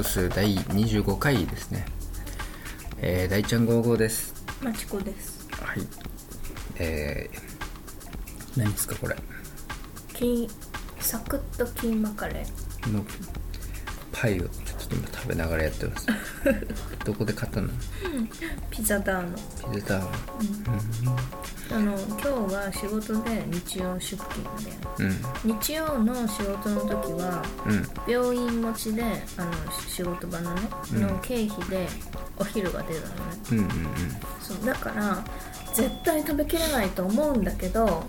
ウス第25回ですね。えー、大ちゃん55です。まちこです。はい。えー、何ですかこれ？サクッとキーマカレーのパイを今食べながらやってます。どこで買ったの？ピザダーノピザタワあの今日は仕事で日曜出勤で。ー日曜の仕事の時はうん。うん病院持ちであの仕事場のね、うん。の経費でお昼が出たのね。うんうんそうだから絶対食べきれないと思うんだけど、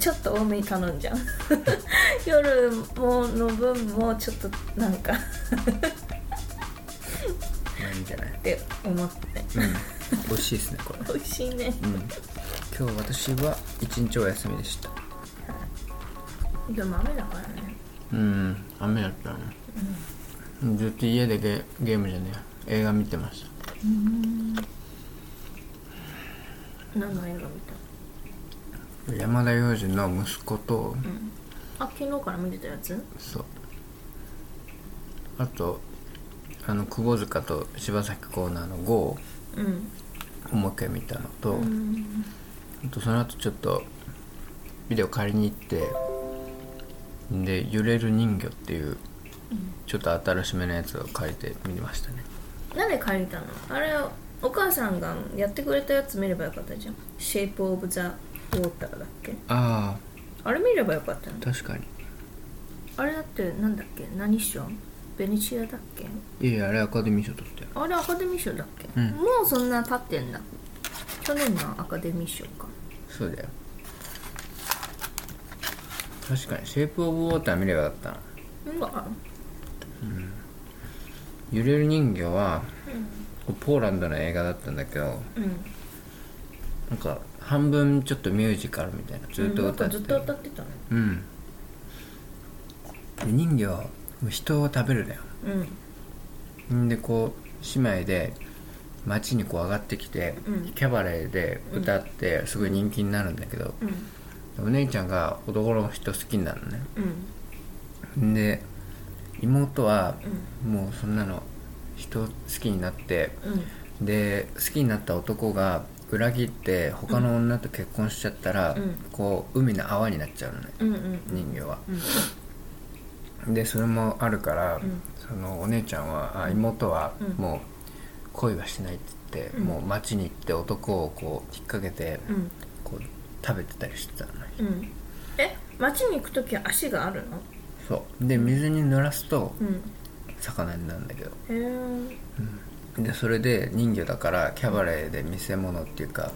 ちょっと多めに頼んじゃう。夜もの分もちょっとなんかゃない？て思って。うん。美味しいですねこれ。美味しいね。うん。今日私は一日お休みでした。でも雨だからね。うん。雨だったね、ずっと家でゲゲームじゃねえ映画見てました。何の映画見た？山田洋次の息子と、あ昨日から見てたやつ？そう。あとあの窪塚と柴咲コーナーの GO うん。をもう一回見たのと、うん。あとその後ちょっとビデオ借りに行ってで「揺れる人魚」っていうちょっと新しめのやつを借りて見ましたね。なんで借りたの？あれお母さんがやってくれたやつ見ればよかったじゃん「シェイプ・オブ・ザ・ウォーター」だっけ？ああ。れ見ればよかったの？あ確かに。あれだってなんだっけ？何賞ベネチアだっけ？いやいやあれアカデミー賞取ってあれアカデミー賞だっけ、うん。もうそんな経ってんだ去年のアカデミー賞か。そうだよ。確かに「シェイプ・オブ・ウォーター」見ればよかったな。うん。わ揺れる人魚は、ポーランドの映画だったんだけどうん。なんか半分ちょっとミュージカルみたいなずっとなん歌ってかずっと歌ってたのうん。で人魚はもう人を食べるだよ。うん。んでこう姉妹で街にこう上がってきて、うん。キャバレーで歌ってすごい人気になるんだけど、うん。お姉ちゃんが男の人好きになるのね。うん。んで妹はもうそんなの人好きになってうん。で好きになった男が裏切って他の女と結婚しちゃったら、うん。こう海の泡になっちゃうのね。人魚は。うんでそれもあるから、ん。そのお姉ちゃんはあ妹はうん。もう恋はしないって言って、うん。もう街に行って男をこう引っ掛けて、うん。こう食べてたりしてたのね。うん。え街に行く時は足があるの？そう。で水に濡らすとうん。魚になるんだけど。へえでそれで人魚だからキャバレーで見せ物っていうか、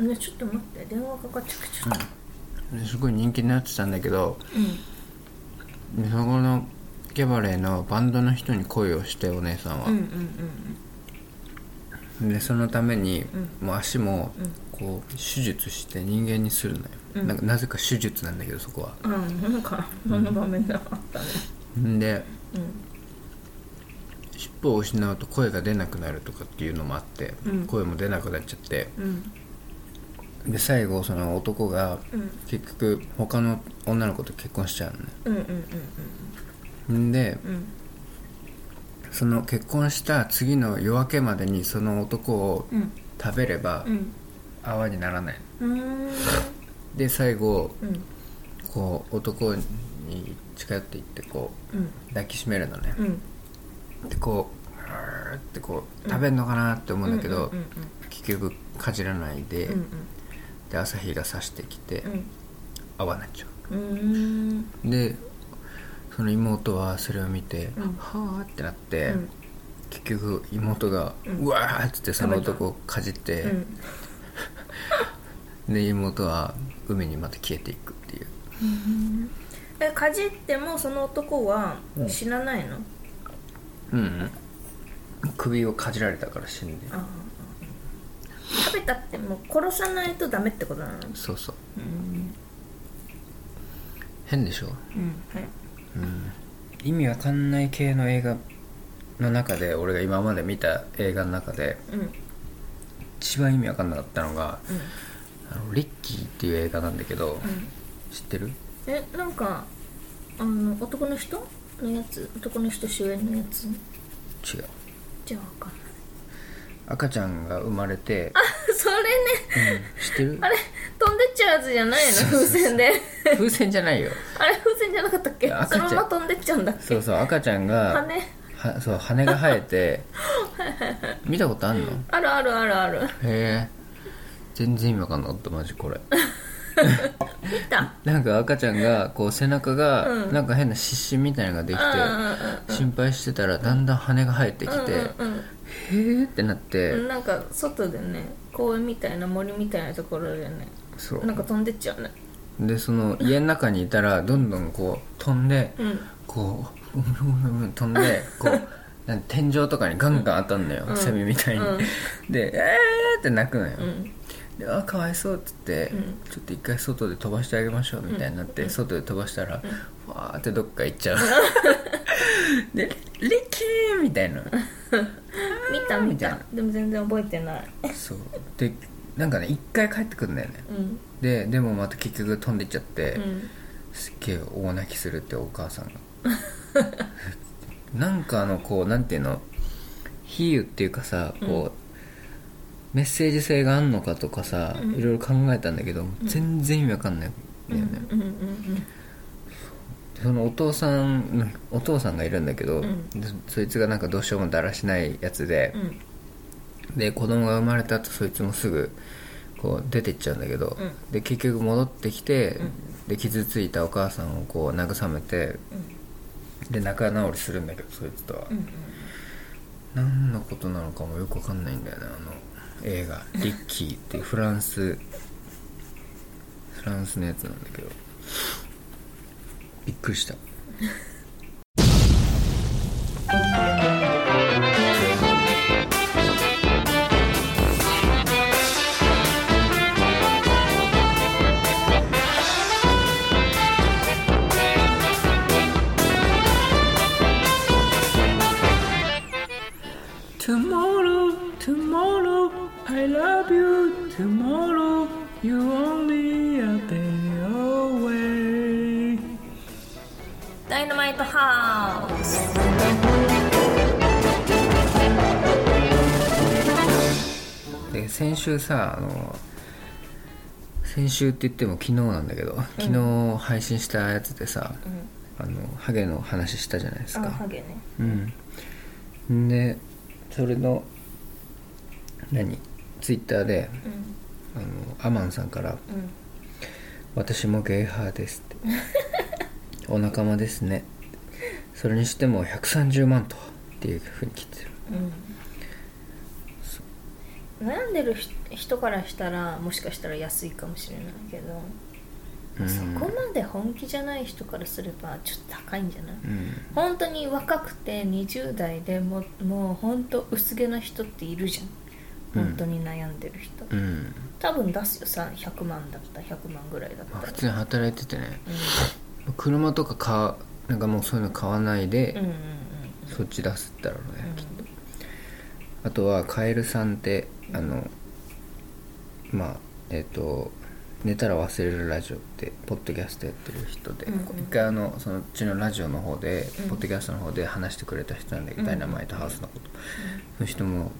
うん。ねちょっと待って。電話かかってきちゃったですごい人気になってたんだけどうんでそこのキャバレーのバンドの人に恋をしてお姉さんは、うんうんでそのために、うもう足もうん。こう手術して人間にするのよ、うん。なんかなぜか手術なんだけどそこは。うん。うんなんかそんな場面があったね。ん。でうん。尻尾を失うと声が出なくなるとかっていうのもあって、うん。声も出なくなっちゃってうんで最後その男がうん。結局他の女の子と結婚しちゃうのね。うんうんうんんでうん。その結婚した次の夜明けまでにその男をうん。食べればうん。泡にならないうん。で最後うん。こう男に近寄っていってこうん。う抱きしめるのね。うん。でこううーってこう食べんのかなって思うんだけど、うん結局かじらないで、うんで朝日が差してきて、うん。泡になっちゃう。でその妹はそれを見て、うん。はあってなって、うん。結局妹が、ううんわーっつってその男をかじって、うん。で妹は海にまた消えていくっていう。えかじってもその男は死なないの、うん。うん首をかじられたから死んで。ああ食べたってもう殺さないとダメってことなのそうそう。うん。変でしょ？うん。はい。意味わかんない系の映画の中で俺が今まで見た映画の中でうん。一番意味わかんなかったのがうん。あのリッキーっていう映画なんだけど、うん。知ってる？えなんかあの男の人のやつ？男の人主演のやつ？違う。じゃあ分かんない赤ちゃんが生まれて、それね。うん、知ってる？あれ飛んでっちゃうやつじゃないの？風船で。風船じゃないよ。あれ風船じゃなかったっけ？赤ちゃのまま飛んでっちゃうんだ。っけそうそう赤ちゃんが羽。はそう羽が生えて 見たことあんの？へあるあるあるある。え。全然意味わかんなかったマジこれ。見た。なんか赤ちゃんがこう背中がうん。なんか変な湿疹みたいなのができうんて心配してたらだんだん羽が生えてきてうんうんへーってなっうて。んなんか外でね公園みたいな森みたいなところでねそなんか飛んでっちゃうね。うでその家の中にいたらどんどんこう飛んでうん。こう飛んでこう 天井とかにガンガン当たんのよ、うん。セミみたいに、うん。で「えー!」って泣くのよ、うん。であかわいそうっつって、うん。ちょっと一回外で飛ばしてあげましょうみたいになって、外で飛ばしたら、わーってどっか行っちゃう。で「リッキー!」みたいな 見た見みた。でも全然覚えてない。そう。でなんかね一回帰ってくるんだよね。うん。ででもまた結局飛んでっちゃって、うん。すっげえ大泣きするってお母さんが。なんかあのこうなんていうの？比喩っていうかさこう、メッセージ性があんのかとかさ、うん。いろいろ考えたんだけど、全然意味わかんないんだよね、うんうんそのお父さんお父さんがいるんだけど、うん。でそいつがなんかどうしようもだらしないやつでうん。う、んで子供が生まれた後そいつもすぐこう出てっちゃうんだけど、うん。で結局戻ってきて、うん。で傷ついたお母さんをこう慰めてで仲直りするんだけどそいつとは、うんうん。何のことなのかもよくわかんないんだよねあの映画「リッキー」っていうフランスフランスのやつなんだけどびっくりした Tomorrow, tomorrow, I love you. Tomorrow, you only ナマイトハウスで先週さあの先週って言っても昨日なんだけど昨日配信したやつでさ、あのハゲの話したじゃないですか。あハゲね。うん。でそれの何？ツイッターでうん。あのアマンさんからうん「私もゲイハーです」って「お仲間ですね」それにしても130万とっていうふうに聞いてる。うん。悩んでるひ人からしたらもしかしたら安いかもしれないけど、うんそこまで本気じゃない人からすればちょっと高いんじゃない、うん。本当に若くて20代でももう本当薄毛な人っているじゃん。うん。本当に悩んでる人、うん。多分出すよ。さ100万だった。ら100万ぐらいだったら、まあ普通に働いててね。車とかなんかもうそういうの買わないで、うんうんうん。そっち出すったらね、うん。きっと。あとはカエルさんってあのまあえっ、と寝たら忘れるラジオってポッドキャストやってる人で、うんうん。一回あのそのうちのラジオの方で、うん。ポッドキャストの方で話してくれた人なんだけど、うん。ダイナマイトハウスのこと、その人も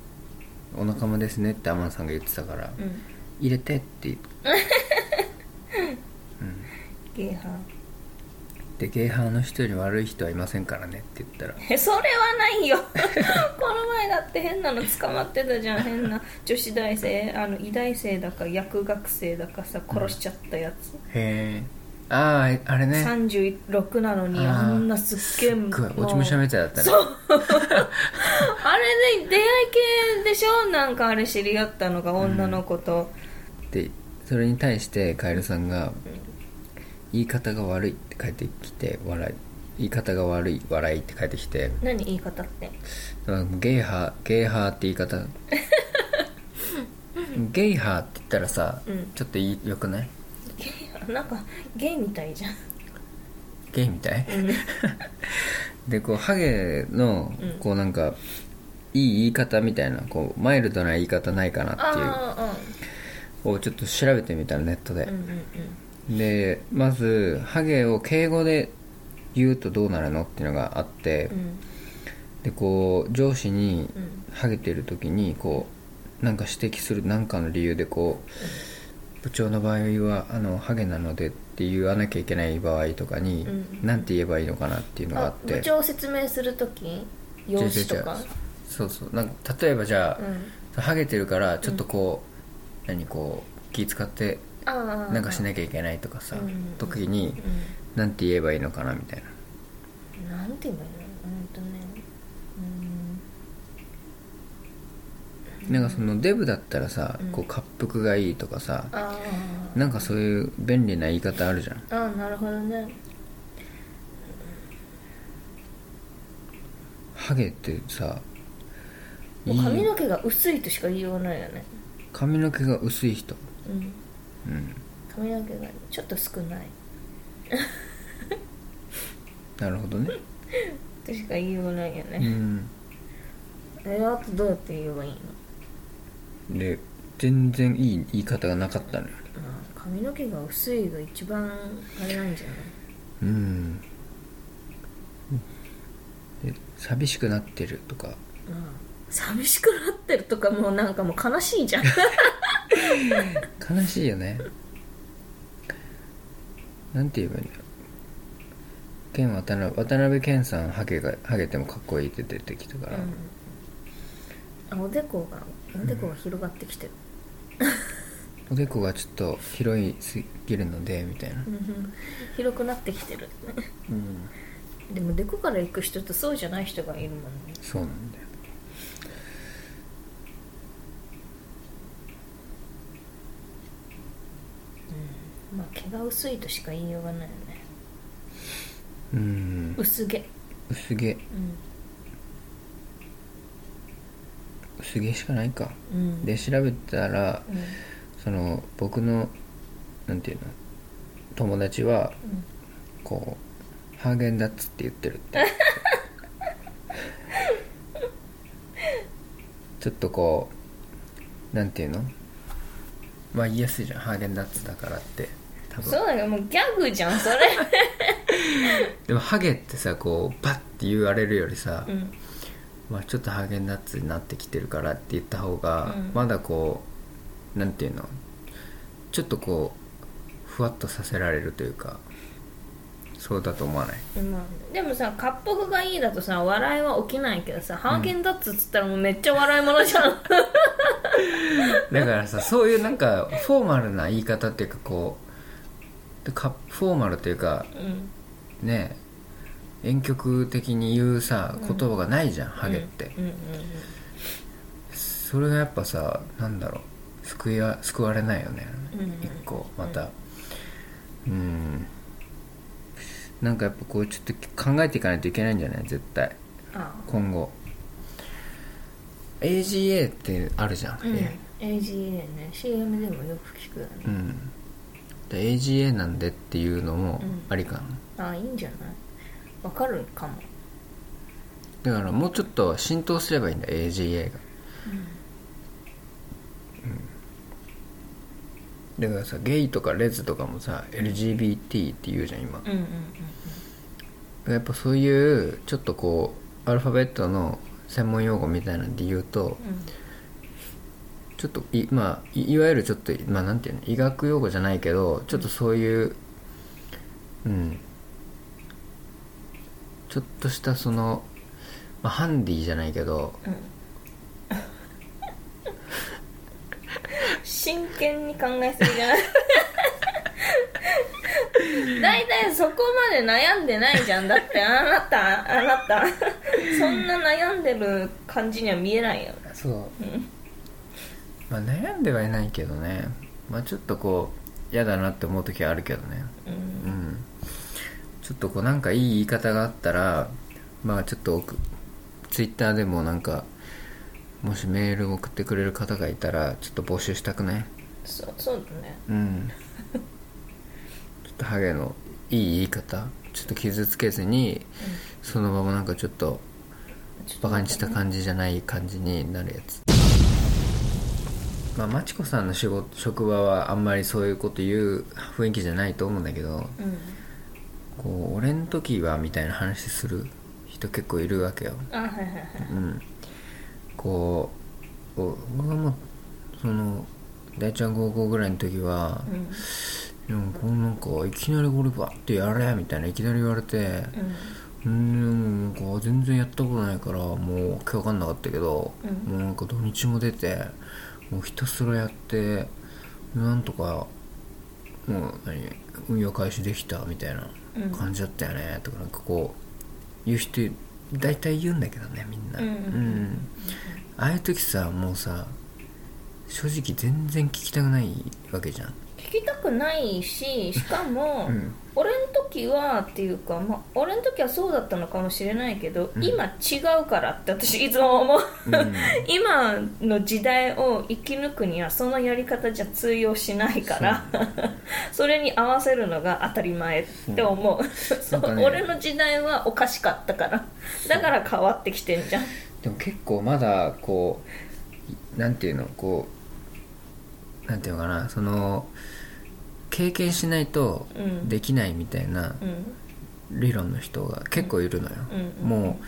「お仲間ですね」ってアマンさんが言ってたから「うん。うん入れて」って言って。ゲーハでゲイハーの人より悪い人はいませんからねって言ったら。ーえそれはないよ。この前だって変なの捕まってたじゃん。変な女子大生あの医大生だか薬学生だかさ殺しちゃったやつ、へえあああれね。36なのにあんなすっげえ落ち武者みたいだったね。あれで出会い系でしょ？なんかあれ知り合ったのが女の子と、でそれに対してカエルさんが「言い方が悪い」ってきて笑い言い方が悪い笑いって書いてきて。何言い方って？だからゲイハーゲイハーって言い方。ゲイハーって言ったらさ、うん。ちょっといいよくない？なんかゲイみたいじゃん。ゲイみたい？うん。でこうハゲのうん。こうなんかいい言い方みたいなこうマイルドな言い方ないかなっていう。あをちょっと調べてみたらネットで。あうん、うんうんでまずハゲを敬語で言うとどうなるのっていうのがあって、でこう上司にうん。ハゲてる時にこうなんか指摘する何かの理由でこう部長の場合はあのハゲなのでって言わなきゃいけない場合とかにうん。何て言えばいいのかなっていうのがああって。部長を説明する時用紙とか？そうそう。なんか例えばじゃあ、うん。ハゲてるからちょっとこう、何こう気使ってなんかしなきゃいけないとかさ、うん時に何て言えばいいのかなみたいな。うんなんて言えばいいの？うんとね。うん。なんかそのデブだったらさ、うん。こう滑腹がいいとかさあなんかそういう便利な言い方あるじゃん。あああなるほどね。ハゲってさ髪の毛が薄いとしか言いようがないよね。髪の毛が薄い人。うんうん髪の毛がちょっと少ない。なるほどね。としか言いようがないようね、んえあとどうやって言えばいいの？で全然いい言い方がなかったのよ。あ髪の毛が薄いが一番あれなんじゃない？うん。で寂しくなってるとか。あ寂しくなってるとかもうなんかもう悲しいじゃん 悲しいよね。なんて言えばいいんだろう。健渡辺渡辺謙さんハゲがハゲてもかっこいいって出てきたから、うん。あおでこがおでこが広がってきてる、おでこがちょっと広いすぎるのでみたいな。うん。広くなってきてる。うん。でもでこから行く人とそうじゃない人がいるもんね。そうなんだよまあ毛が薄いとしか言いようがないよね。うん。薄毛。薄毛。う薄毛しかないか。んうん。で調べたらうん。その僕のなんていうの友達はうん。こうハーゲンダッツって言ってるって。ちょっとこうなんていうのまあ言いやすいじゃん。ハーゲンダッツだからってそうだけどもうギャグじゃんそれ。でもハゲってさこうバッて言われるよりさ、うん。まあ、ちょっとハーゲンダッツになってきてるからって言った方が、うん。まだこうなんていうの？ちょっとこうふわっとさせられるというかそうだと思わない？まあでもさ滑腹がいいだとさ笑いは起きないけどさ、ハーゲンダッツっつったらもうめっちゃ笑い物じゃん。だからさそういうなんかフォーマルな言い方っていうかこうでかフォーマルっていうかうん。ね婉曲的に言うさうん。言葉がないじゃん、ハゲって、うんうんそれがやっぱさなんだろう救いわ救われないよね、うんうん。一個また。うん。なんかやっぱこうちょっと考えていかないといけないんじゃない？絶対。あ今後。AGA ってあるじゃん、あうん。え AGA ね。CM でもよく聞くよね、うんで AGA なんでっていうのもうん。ありかな、ああいいんじゃない？わかるかも、だからもうちょっと浸透すればいいんだ AGA が。だからさゲイとかレズとかもさ LGBT って言うじゃん今。うん、うんうんやっぱそういうちょっとこうアルファベットの専門用語みたいなんで言うとちょっといまあいいわゆるちょっとまあなんていうの医学用語じゃないけどちょっとそういううん。ちょっとしたその、まあ、ハンディじゃないけどうん。うん真剣に考えすぎじゃない？大体そこまで悩んでないじゃん。だってあなたあなた。そんな悩んでる感じには見えないよ。そう。うんまあ悩んではいないけどね。まあちょっとこう嫌だなって思う時はあるけどね。うん。うん。ちょっとこうなんかいい言い方があったらまあちょっと送ツイッターでもなんかもしメール送ってくれる方がいたらちょっと募集したくない？そうそうだね。うん。ちょっとハゲのいい言い方？ちょっと傷つけずにそのままなんかちょっとバカにした感じじゃない感じになるやつまあマチコさんの仕事職場はあんまりそういうこと言う雰囲気じゃないと思うんだけどうん。こう俺の時はみたいな話する人結構いるわけよ。あはいはいはいうん。こうお僕はもうその大ちゃん高校ぐらいの時は、うん。でもこうなんかいきなりこれバッてやれみたいないきなり言われてうん。うん。もうなんか全然やったことないからもうわけわかんなかったけど、うん。もうなんか土日も出てもうひたすらやってなんとかもう何運用開始できたみたいなうん。感じだったよね、とかなんかこう言う人大体言うんだけどねみんな。うんうんああいう時さもうさ正直全然聞きたくないわけじゃん聞きたくないししかも、うん。俺の時はっていうか、まあ、俺の時はそうだったのかもしれないけど、うん。今違うからって私いつも思う。うん。今の時代を生き抜くにはそのやり方じゃ通用しないからそれに合わせるのが当たり前って思う、ね。俺の時代はおかしかったから。だから変わってきてんじゃん。でも結構まだこうなんていうのこうなんていうのかなその経験しないとうん。できないみたいなうん。理論の人が結構いるのよ、うん。も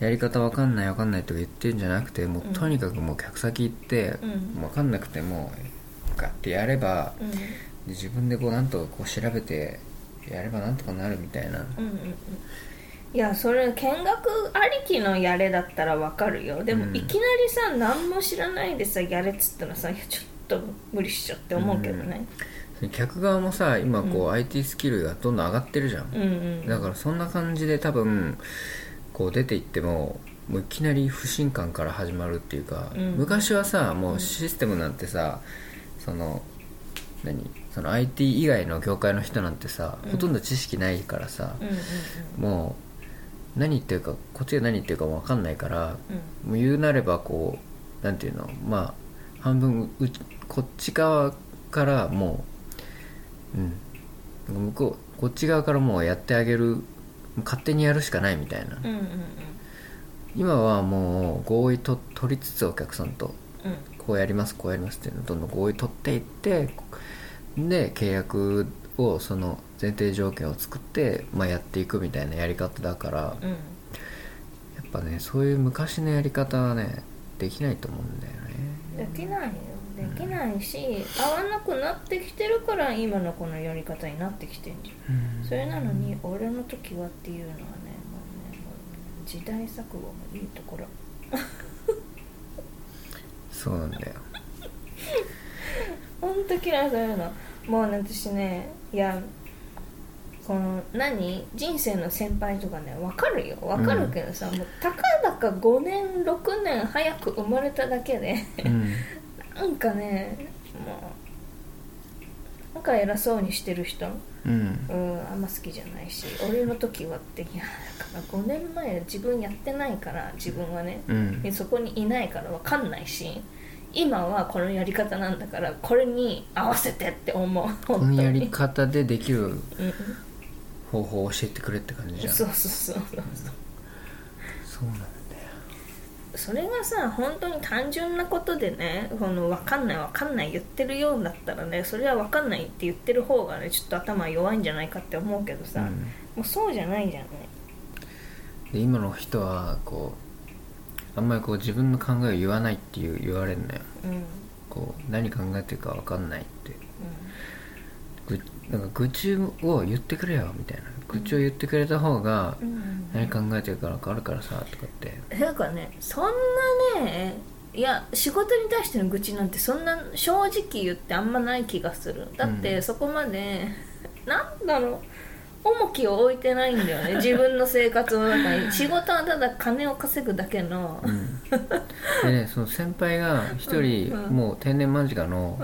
うやり方わかんないわかんないとか言ってるんじゃなくてもううんとにかくもう客先行って、うん。わかんなくてもガッてやれば自分でこうなんとかこう調べてやればなんとかなるみたいな。うんうんうん。いやそれ見学ありきのやれだったらわかるよ。でも、うん。いきなりさ何も知らないでさやれっつったらさいやちょっと無理しちゃって思うけどね。客側もさ今こう、うん。IT スキルがどんどん上がってるじゃん、うんうん。だからそんな感じで多分こう出ていってももういきなり不信感から始まるっていうか、うん。昔はさもうシステムなんてさその何？その IT 以外の業界の人なんてさ、うん。ほとんど知識ないからさうん、うんもう何言ってるかこっちが何言ってるかも分かんないからうん。もう言うなればこうなんていうの？まあ半分うこっち側からもううん。向こうこっち側からもうやってあげる勝手にやるしかないみたいな、うんうんうん。今はもう合意と取りつつお客さんとうん。こうやりますこうやりますっていうのをどんどん合意取っていってで契約をその前提条件を作って、まあ、やっていくみたいなやり方だからやうん。っぱねそういう昔のやり方はねできないと思うんだよね。できないよできないし合わなくなってきてるから今のこのやり方になってきてんじゃん。それなのに俺の時はっていうのはねもうねもう時代錯誤のいいところ。そうなんだよ。ほんと嫌いそういうの。もうね私ねいやこの何？人生の先輩とかね分かるよ。分かるけどさ、もうたかだか5年6年早く生まれただけで。うんなんかねもうなんか偉そうにしてる人うん。うんあんま好きじゃないし俺の時はっていやだから5年前自分やってないから自分はね、うん。そこにいないから分かんないし今はこのやり方なんだからこれに合わせてって思うこのやり方でできるうん。方法を教えてくれって感じじゃん。そうそうそうそうそう。なんだ。よそれがさ本当に単純なことでねこの分かんない分かんない言ってるようだったらねそれは分かんないって言ってる方がねちょっと頭弱いんじゃないかって思うけどさ、うん。もうそうじゃないじゃんね。で今の人はこうあんまりこう自分の考えを言わないっていう言われるのよ。うん。うんこう何考えてるか分かんないって。ぐなんか愚痴を言ってくれよみたいな愚痴を言ってくれた方が何考えてるか分かるからさとかって。なんかねそんなねいや仕事に対しての愚痴なんてそんな正直言ってあんまない気がする。だってうん。そこまで、なんだろう。重きを置いてないんだよね。自分の生活の中に。仕事はただ金を稼ぐだけの。うん。でねその先輩が一人もう定年間近の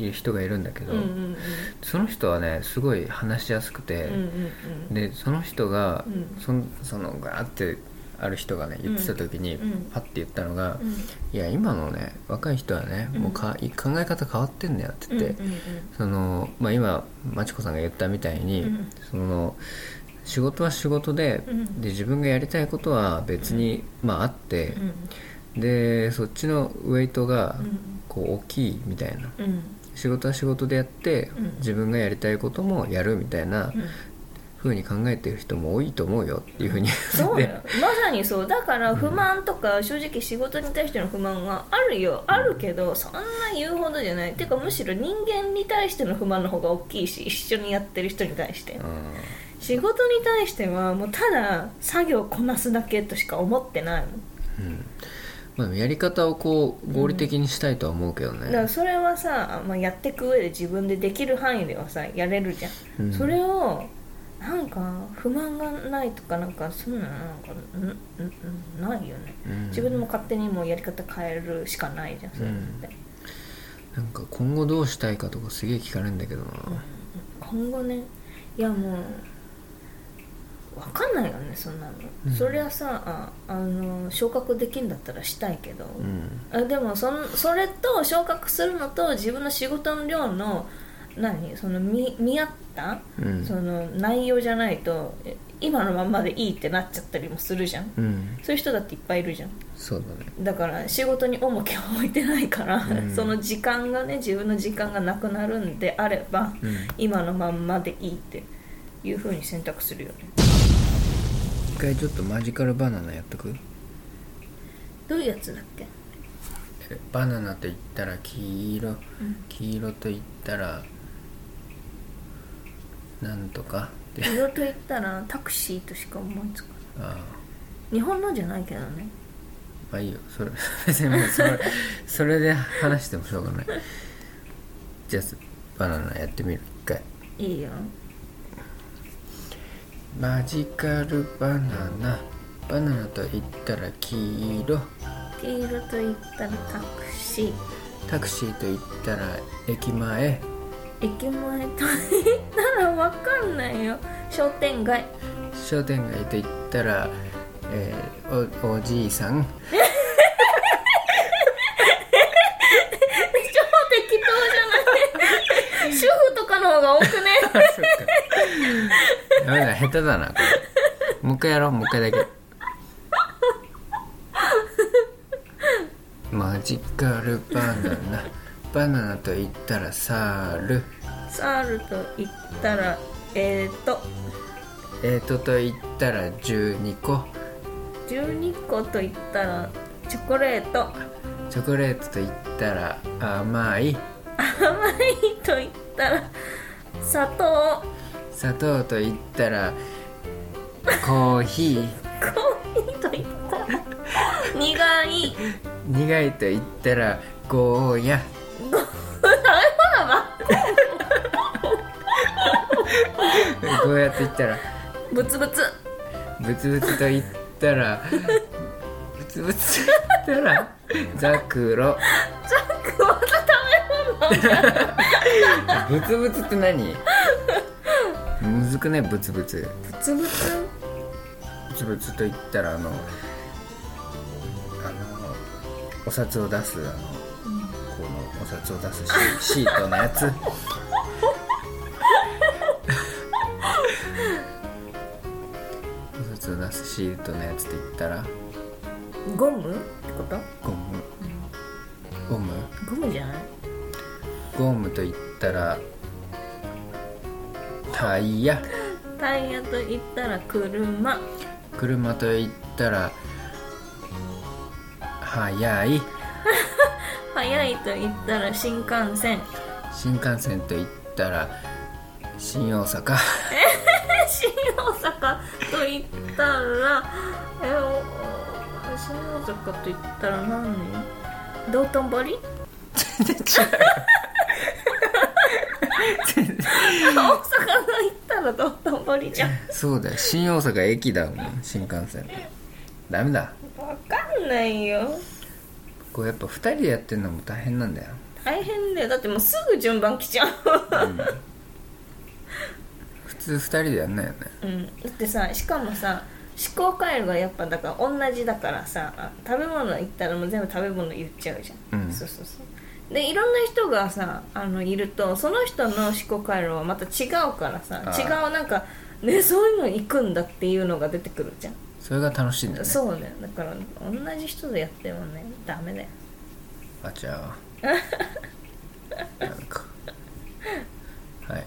うんうんうんいる人がいるんだけど、うんうんその人はねすごい話しやすくて、うんうんうん。でその人が、うん。そんそのガーってある人がね言ってた時に、うん。パッて言ったのが、うん。いや今のね若い人はね、うん。もうか考え方変わってんだよって言って、うんうんそのまあ、今まちこさんが言ったみたいに、うん。その仕事は仕事で,、うん。で自分がやりたいことは別に、まあ、あってう、ん。でそっちのウェイトがうん。こう大きいみたいな。うん仕事は仕事でやって、うん。自分がやりたいこともやるみたいなうん。風に考えてる人も多いと思うよっていうふうにそうよ。まさにそう。だから不満とか正直仕事に対しての不満はあるよ。あるけどそんな言うほどじゃない。てかむしろ人間に対しての不満の方が大きいし一緒にやってる人に対して。うん。仕事に対してはもうただ作業をこなすだけとしか思ってないもんまあ、やり方をこう合理的にしたいとは思うけどね、だからそれはさ、まあ、やっていく上で自分でできる範囲ではさやれるじゃん、うん。それをなんか不満がないとかなんかそんなのなんかんんんないよね、うん。自分でも勝手にもうやり方変えるしかないじゃんそれって、なんか今後どうしたいかとかすげえ聞かれるんだけどな、今後ね。いやもう分かんないよねそんなの、うん。そりゃさああの昇格できんだったらしたいけど、うん。あでもそんそれと昇格するのと自分の仕事の量の何その見見合った、うん。その内容じゃないとえ今のまんまでいいってなっちゃったりもするじゃん。うん。そういう人だっていっぱいいるじゃん。そうだね。だから仕事に重きを置いてないから、うん。その時間がね自分の時間がなくなるんであれば、うん。今のまんまでいいっていう風に選択するよね。一回ちょっとマジカルバナナやっとく？どういうやつだっけ？えバナナと言ったら黄色、ん。黄色と言ったらなんとか？って。色と言ったらタクシーとしか思いつかない。ああ。日本のじゃないけどね。まあいいよ。それ別にもうそれそれで話してもしょうがない。じゃあバナナやってみる。一回。いいよマジカルバナナ。バナナと言ったら黄色。黄色と言ったらタクシー。タクシーと言ったら駅前。駅前と言ったらわかんないよ。商店街。商店街と言ったら、えーおおじいさん 超適当じゃない主婦とかの方が多くねダメだ下手だなこれ。もう一回やろうもう一回だけ。マジカルバナナ。バナナと言ったらサール。サールと言ったらえーと。えーとと言ったら12個。12個と言ったらチョコレート。チョコレートと言ったら甘い。甘いと言ったら砂糖砂糖と言ったらコーヒー。コーヒーと言ったら苦い。苦いと言ったらゴーヤ。ゴーヤと言ったら。ブツブツ。ブツブツと言ったらブツブツと言ったらザクロ。また食べ物。ブツブツって何？むずくねブツブツ。ブツブツ？ブツブツと言ったらあのあのお札を出すあのこのお札を出すシ シートのやつ。お札を出すシートのやつって言ったら？ゴムってこと？ゴム。ゴム？ゴムじゃない？ゴムと言ったらタイヤ。タイヤと言ったら車。車と言ったら速い。速いと言ったら新幹線。新幹線と言ったら新大阪。新大阪と言ったらえお新大阪と言ったら何？道頓堀？大阪と言ったら道頓堀じゃん。そうだよ。新大阪駅だもん新幹線ダメだ。わかんないよ。こうやっぱ2人でやってんのも大変なんだよ。大変だよ。だってもうすぐ順番来ちゃう。普通2人でやんないよね。うん、だってさしかもさ思考回路がやっぱだから同じだからさあ食べ物言ったらもう全部食べ物言っちゃうじゃん、うん。そうそうそうでいろんな人がさあのいるとその人の思考回路はまた違うからさ違うなんかねそういうの行くんだっていうのが出てくるじゃん、それが楽しいんだよね。そうね。だから同じ人でやってもねダメだよ。あちゃー なんか。はい。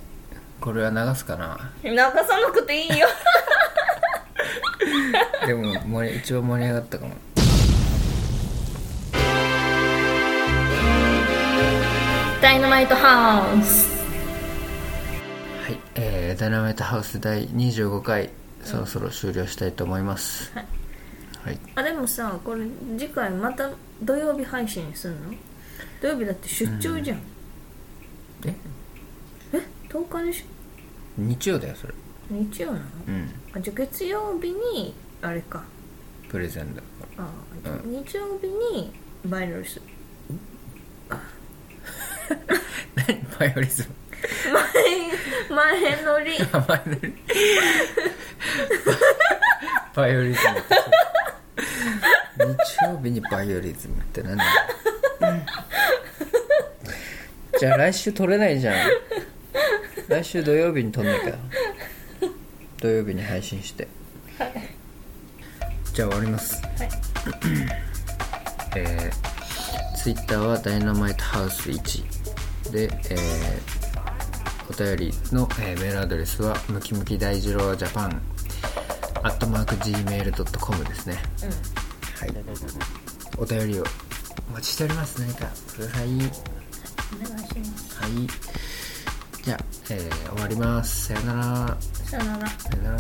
これは流すかな？流さなくていいよ。でも盛り一応盛り上がったかもダイナマイトハウス。はい、えー、ダイナマイトハウス第25回そろそろ終了したいと思います、はい。はい。あでもさこれ次回また土曜日配信するの？土曜日だって出張じゃん、え？え？10日でしょ？日曜だよそれ。日曜なの？うん。あじゃあ月曜日にあれか。プレゼンだかあじゃあ日曜日にバイナルする。ら 何バイオリズム？前前乗り。バイオリバイオリズム。って日曜日にバイオリズムって何？だ よじゃあ来週撮れないじゃん。来週土曜日に撮んなきゃ。土曜日に配信して。じゃあ終わります。はい。えー、ツイッターはダイナマイトハウス1で、えーお便りの、えーメールアドレスはムキムキ大二郎ジャパンアットマーク Gmail.com ですね。はい。お便りをお待ちしております。何かください。お願いします。はい。じゃあ、えー終わります。さよなら。さよなら。さよなら